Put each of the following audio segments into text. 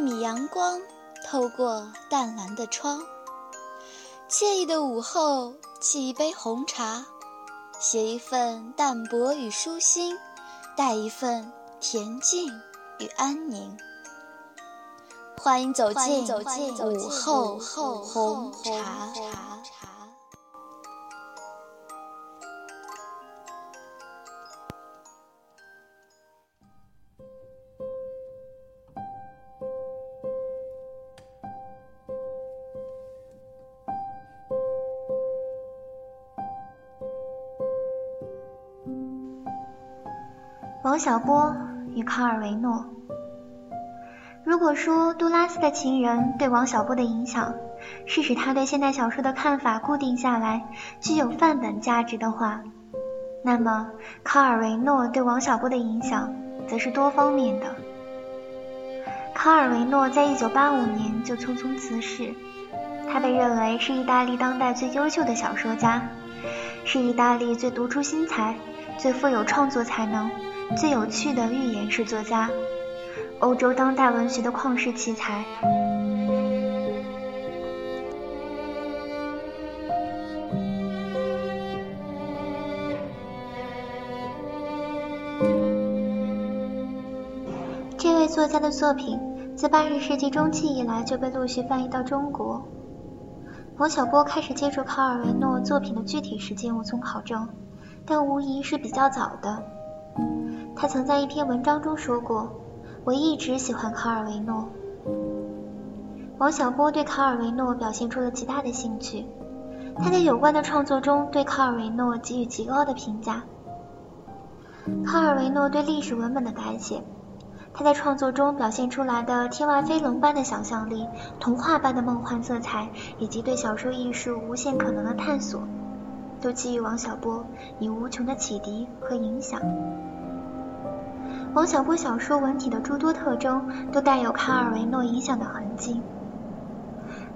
一米阳光透过淡蓝的窗，惬意的午后，沏一杯红茶，写一份淡泊与舒心，带一份恬静与安宁。欢迎走进午后红茶。王小波与卡尔维诺。如果说杜拉斯的情人对王小波的影响是使他对现代小说的看法固定下来，具有范本价值的话，那么卡尔维诺对王小波的影响则是多方面的。卡尔维诺在一九八五年就匆匆辞世，他被认为是意大利当代最优秀的小说家，是意大利最独出心裁、最富有创作才能。最有趣的寓言式作家，欧洲当代文学的旷世奇才。这位作家的作品自八十世纪中期以来就被陆续翻译到中国。王小波开始接触卡尔维诺作品的具体时间无从考证，但无疑是比较早的。他曾在一篇文章中说过：“我一直喜欢卡尔维诺。”王小波对卡尔维诺表现出了极大的兴趣，他在有关的创作中对卡尔维诺给予极高的评价。卡尔维诺对历史文本的改写，他在创作中表现出来的天外飞龙般的想象力、童话般的梦幻色彩，以及对小说艺术无限可能的探索，都给予王小波以无穷的启迪和影响。王小波小说文体的诸多特征都带有卡尔维诺影响的痕迹。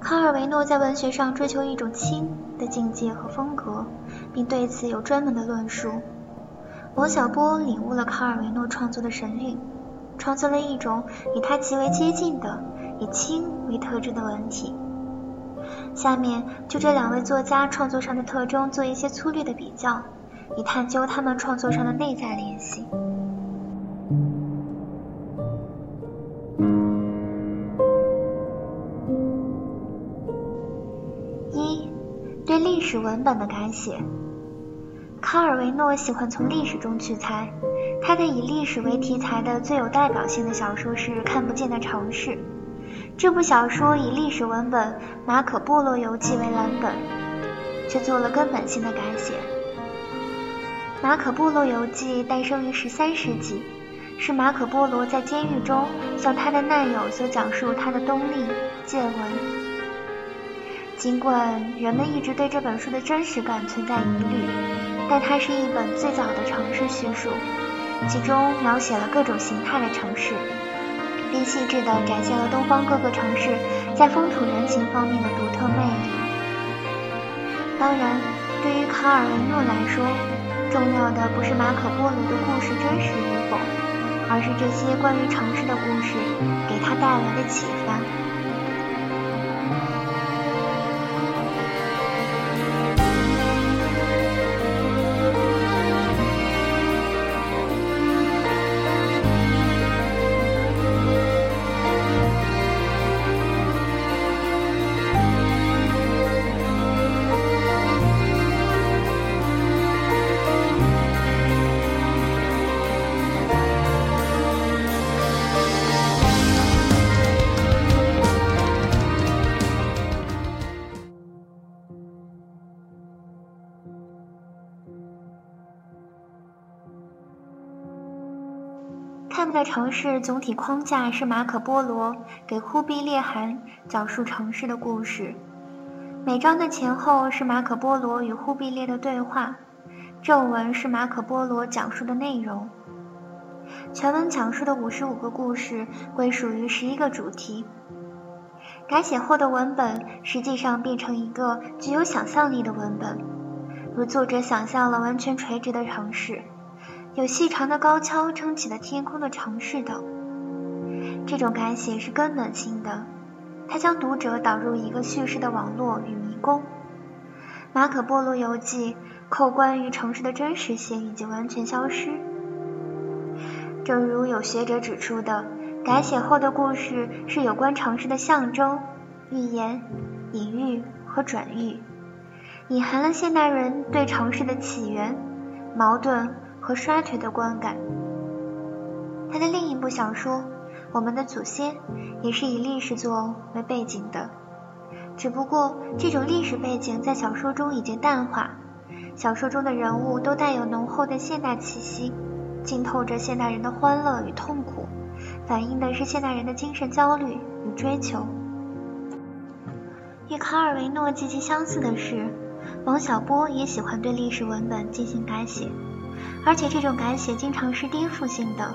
卡尔维诺在文学上追求一种轻的境界和风格，并对此有专门的论述。王小波领悟了卡尔维诺创作的神韵，创作了一种与他极为接近的以轻为特征的文体。下面就这两位作家创作上的特征做一些粗略的比较，以探究他们创作上的内在联系。一、对历史文本的改写，卡尔维诺喜欢从历史中取材。他的以历史为题材的最有代表性的小说是《看不见的城市》。这部小说以历史文本《马可波罗游记》为蓝本，却做了根本性的改写。《马可波罗游记》诞生于十三世纪，是马可波罗在监狱中向他的难友所讲述他的东历见闻。尽管人们一直对这本书的真实感存在疑虑，但它是一本最早的城市叙述，其中描写了各种形态的城市，并细致地展现了东方各个城市在风土人情方面的独特魅力。当然，对于卡尔维诺来说，重要的不是马可波罗的故事真实与否，而是这些关于城市的故事给他带来的启发。的城市总体框架是马可·波罗给忽必烈汗讲述城市的故事，每章的前后是马可·波罗与忽必烈的对话，正文是马可·波罗讲述的内容。全文讲述的五十五个故事归属于十一个主题。改写后的文本实际上变成一个具有想象力的文本，如作者想象了完全垂直的城市。有细长的高跷撑起了天空的城市等，这种改写是根本性的，它将读者导入一个叙事的网络与迷宫。《马可·波罗游记》扣关于城市的真实性已经完全消失。正如有学者指出的，改写后的故事是有关城市的象征、预言、隐喻和转喻，隐含了现代人对城市的起源、矛盾和衰退的观感。他的另一部小说《我们的祖先》也是以历史作为背景的，只不过这种历史背景在小说中已经淡化，小说中的人物都带有浓厚的现代气息。浸透着现代人的欢乐与痛苦，反映的是现代人的精神焦虑与追求。与卡尔维诺极其相似的是，王小波也喜欢对历史文本进行改写，而且这种改写经常是颠覆性的。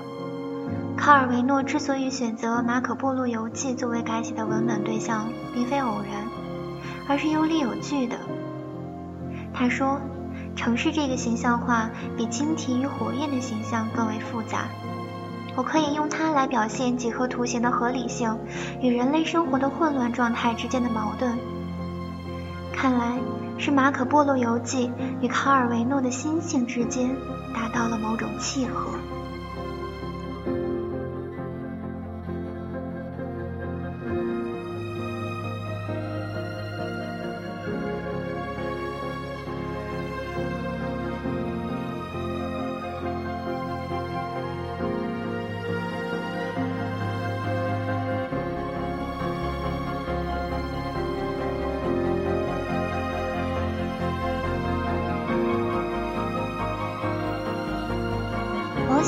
卡尔维诺之所以选择《马可·波罗游记》作为改写的文本对象，并非偶然，而是有理有据的。他说。城市这个形象化比晶体与火焰的形象更为复杂，我可以用它来表现几何图形的合理性与人类生活的混乱状态之间的矛盾。看来是马可·波罗游记与卡尔维诺的心性之间达到了某种契合。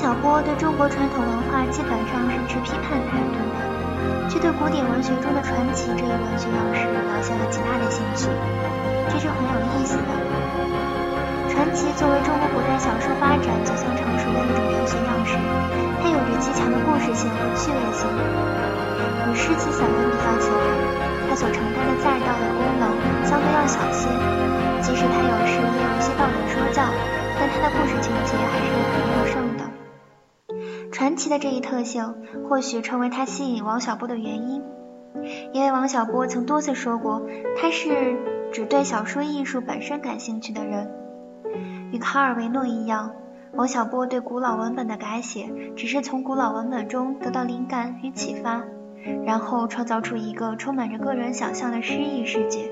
小波对中国传统文化基本上是持批判态度的，却对古典文学中的传奇这一文学样式表现了极大的兴趣，这是很有意思的。传奇作为中国古代小说发展走向成熟的一种文学样式，它有着极强的故事性和趣味性。与诗词散文比较起来，它所承担的载道的功能相对要小些，即使它有时也有一些道德说教，但它的故事情节还是很优胜。神奇的这一特性，或许成为他吸引王小波的原因。因为王小波曾多次说过，他是只对小说艺术本身感兴趣的人。与卡尔维诺一样，王小波对古老文本的改写，只是从古老文本中得到灵感与启发，然后创造出一个充满着个人想象的诗意世界。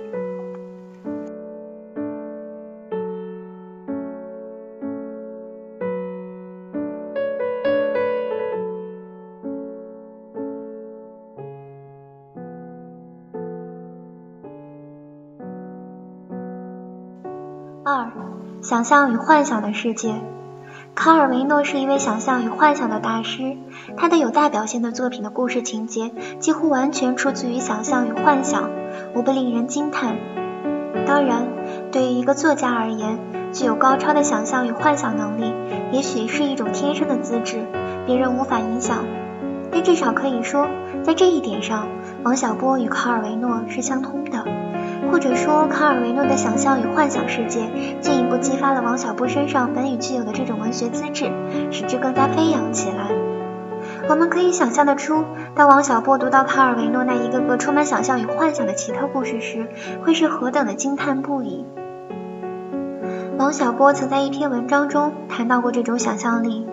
想象与幻想的世界。卡尔维诺是一位想象与幻想的大师，他的有代表性的作品的故事情节几乎完全出自于想象与幻想，无不令人惊叹。当然，对于一个作家而言，具有高超的想象与幻想能力，也许是一种天生的资质，别人无法影响。但至少可以说，在这一点上，王小波与卡尔维诺是相通的。或者说，卡尔维诺的想象与幻想世界进一步激发了王小波身上本已具有的这种文学资质，使之更加飞扬起来。我们可以想象得出，当王小波读到卡尔维诺那一个个充满想象与幻想的奇特故事时，会是何等的惊叹不已。王小波曾在一篇文章中谈到过这种想象力。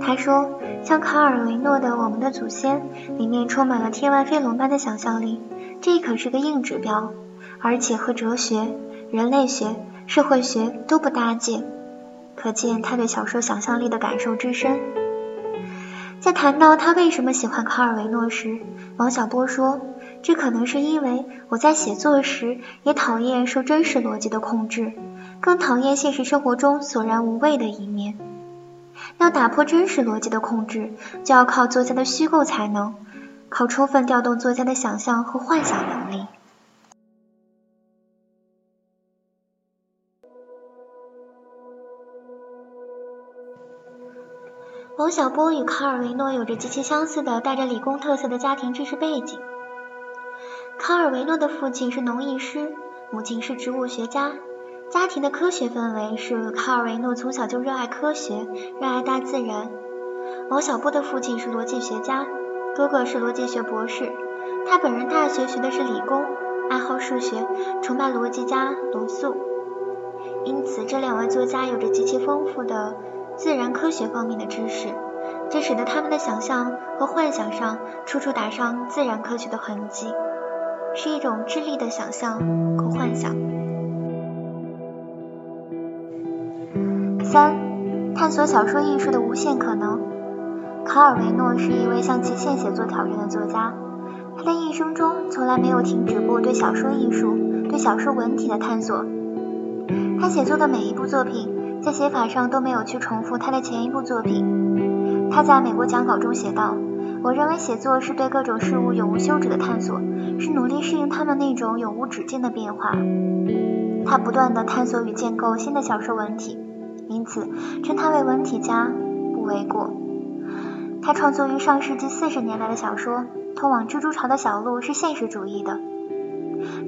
他说：“像卡尔维诺的《我们的祖先》里面充满了天外飞龙般的想象力，这可是个硬指标。”而且和哲学、人类学、社会学都不搭界，可见他对小说想象力的感受之深。在谈到他为什么喜欢卡尔维诺时，王小波说：“这可能是因为我在写作时也讨厌受真实逻辑的控制，更讨厌现实生活中索然无味的一面。要打破真实逻辑的控制，就要靠作家的虚构才能，靠充分调动作家的想象和幻想能力。”王小波与卡尔维诺有着极其相似的带着理工特色的家庭知识背景。卡尔维诺的父亲是农艺师，母亲是植物学家，家庭的科学氛围是卡尔维诺从小就热爱科学，热爱大自然。王小波的父亲是逻辑学家，哥哥是逻辑学博士，他本人大学学的是理工，爱好数学，崇拜逻辑家罗素。因此，这两位作家有着极其丰富的自然科学方面的知识，这使得他们的想象和幻想上处处打上自然科学的痕迹，是一种智力的想象和幻想。三、探索小说艺术的无限可能。卡尔维诺是一位向极限写作挑战的作家，他的一生中从来没有停止过对小说艺术、对小说文体的探索。他写作的每一部作品，在写法上都没有去重复他的前一部作品。他在美国讲稿中写道：“我认为写作是对各种事物永无休止的探索，是努力适应他们那种永无止境的变化。”他不断地探索与建构新的小说文体。因此，称他为文体家不为过。他创作于上世纪四十年代的小说《通往蜘蛛巢的小路》是现实主义的；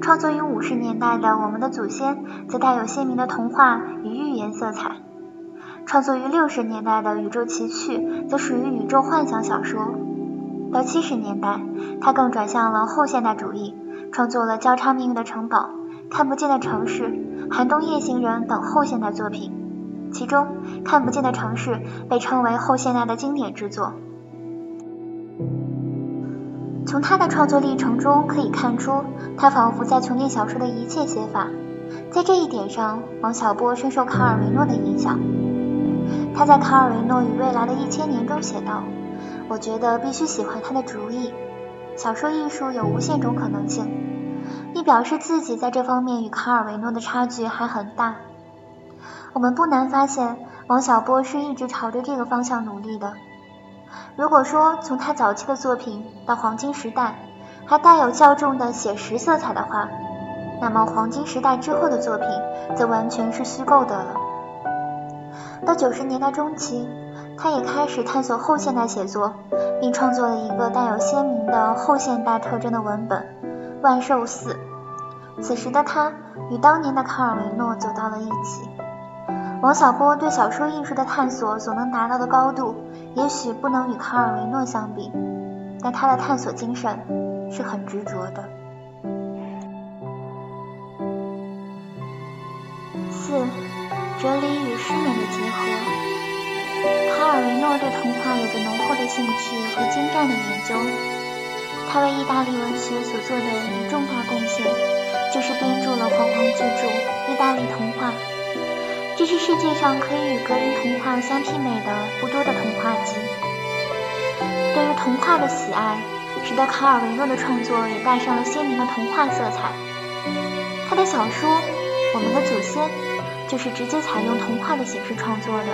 创作于五十年代的《我们的祖先》则带有鲜明的童话与寓言色彩；创作于六十年代的《宇宙奇趣》则属于宇宙幻想小说。到七十年代，他更转向了后现代主义，创作了《交叉命运的城堡》《看不见的城市》《寒冬夜行人》等后现代作品。其中，《看不见的城市》被称为后现代的经典之作。从他的创作历程中可以看出，他仿佛在穷尽小说的一切写法。在这一点上，王小波深受卡尔维诺的影响。他在《卡尔维诺与未来的一千年》中写道：“我觉得必须喜欢他的主意。小说艺术有无限种可能性。”亦表示自己在这方面与卡尔维诺的差距还很大。我们不难发现，王小波是一直朝着这个方向努力的。如果说从他早期的作品到黄金时代还带有较重的写实色彩的话，那么黄金时代之后的作品则完全是虚构的了。到九十年代中期，他也开始探索后现代写作，并创作了一个带有鲜明的后现代特征的文本《万寿寺》。此时的他与当年的卡尔维诺走到了一起。王小波对小说艺术的探索所能达到的高度，也许不能与卡尔维诺相比，但他的探索精神是很执着的。四、哲理与诗美的结合。卡尔维诺对童话有着浓厚的兴趣和精湛的研究，他为意大利文学所做的一重大贡献，就是编著了煌煌巨著《意大利童话》。这是世界上可以与格林童话相媲美的不多的童话集。对于童话的喜爱，使得卡尔维诺的创作也带上了鲜明的童话色彩。他的小说《我们的祖先》就是直接采用童话的形式创作的。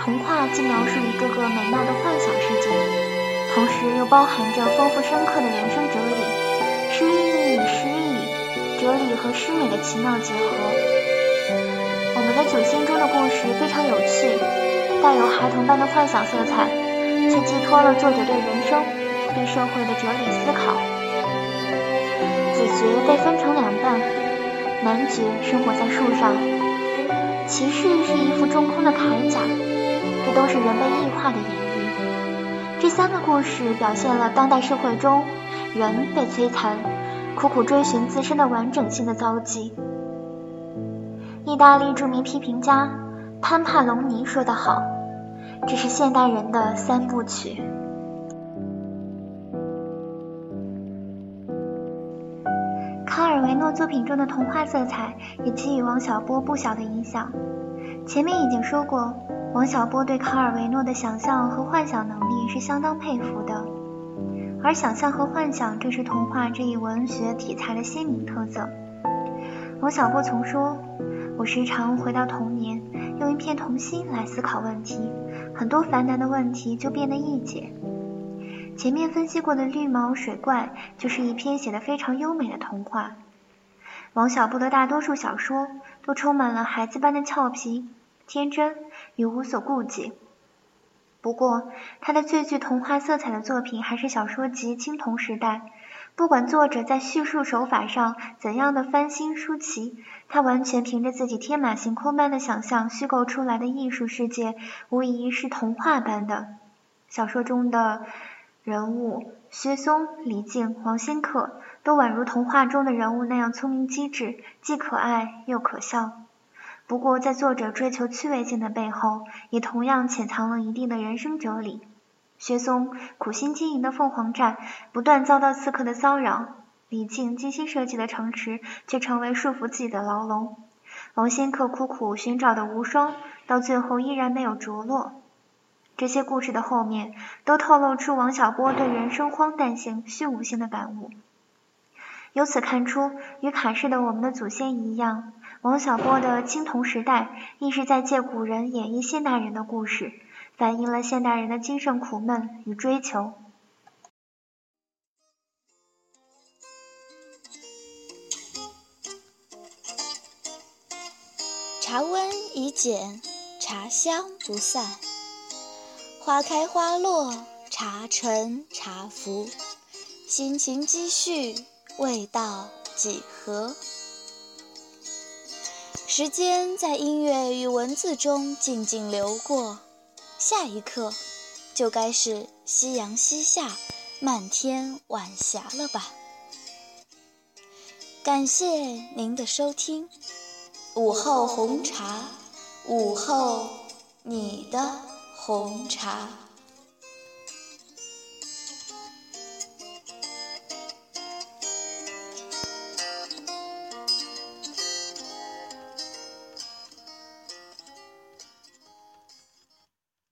童话既描述一个个美妙的幻想世界，同时又包含着丰富深刻的人生哲理，是寓意与诗意、哲理和诗美的奇妙结合。我们的祖先中的故事非常有趣，带有孩童般的幻想色彩，却寄托了作者对人生、对社会的哲理思考。子爵被分成两半，男爵生活在树上，骑士是一副中空的铠甲，这都是人被异化的演绎。这三个故事表现了当代社会中人被摧残、苦苦追寻自身的完整性的遭际。意大利著名批评家潘帕隆尼说得好：“这是现代人的三部曲。”卡尔维诺作品中的童话色彩也给予王小波不小的影响。前面已经说过，王小波对卡尔维诺的想象和幻想能力是相当佩服的，而想象和幻想正是童话这一文学题材的鲜明特色。王小波曾说。我时常回到童年，用一片童心来思考问题，很多繁难的问题就变得易解。前面分析过的《绿毛水怪》就是一篇写得非常优美的童话。王小波的大多数小说都充满了孩子般的俏皮、天真与无所顾忌。不过，他的最具童话色彩的作品还是小说集《青铜时代》。不管作者在叙述手法上怎样的翻新出奇，他完全凭着自己天马行空般的想象虚构出来的艺术世界，无疑是童话般的。小说中的人物薛松、李靖、王仙客都宛如童话中的人物那样聪明机智，既可爱又可笑。不过，在作者追求趣味性的背后，也同样潜藏了一定的人生哲理。薛松苦心经营的凤凰寨，不断遭到刺客的骚扰；李靖精心设计的城池，却成为束缚自己的牢笼。王仙客苦苦寻找的无双，到最后依然没有着落。这些故事的后面，都透露出王小波对人生荒诞性、虚无性的感悟。由此看出，与卡氏的《我们的祖先》一样，王小波的青铜时代亦是在借古人演绎现代人的故事，反映了现代人的精神苦闷与追求。茶温已减，茶香不散。花开花落，茶沉茶浮，心情积蓄，味道几何？时间在音乐与文字中静静流过，下一刻就该是夕阳西下，漫天晚霞了吧？感谢您的收听，午后红茶，午后你的。红茶。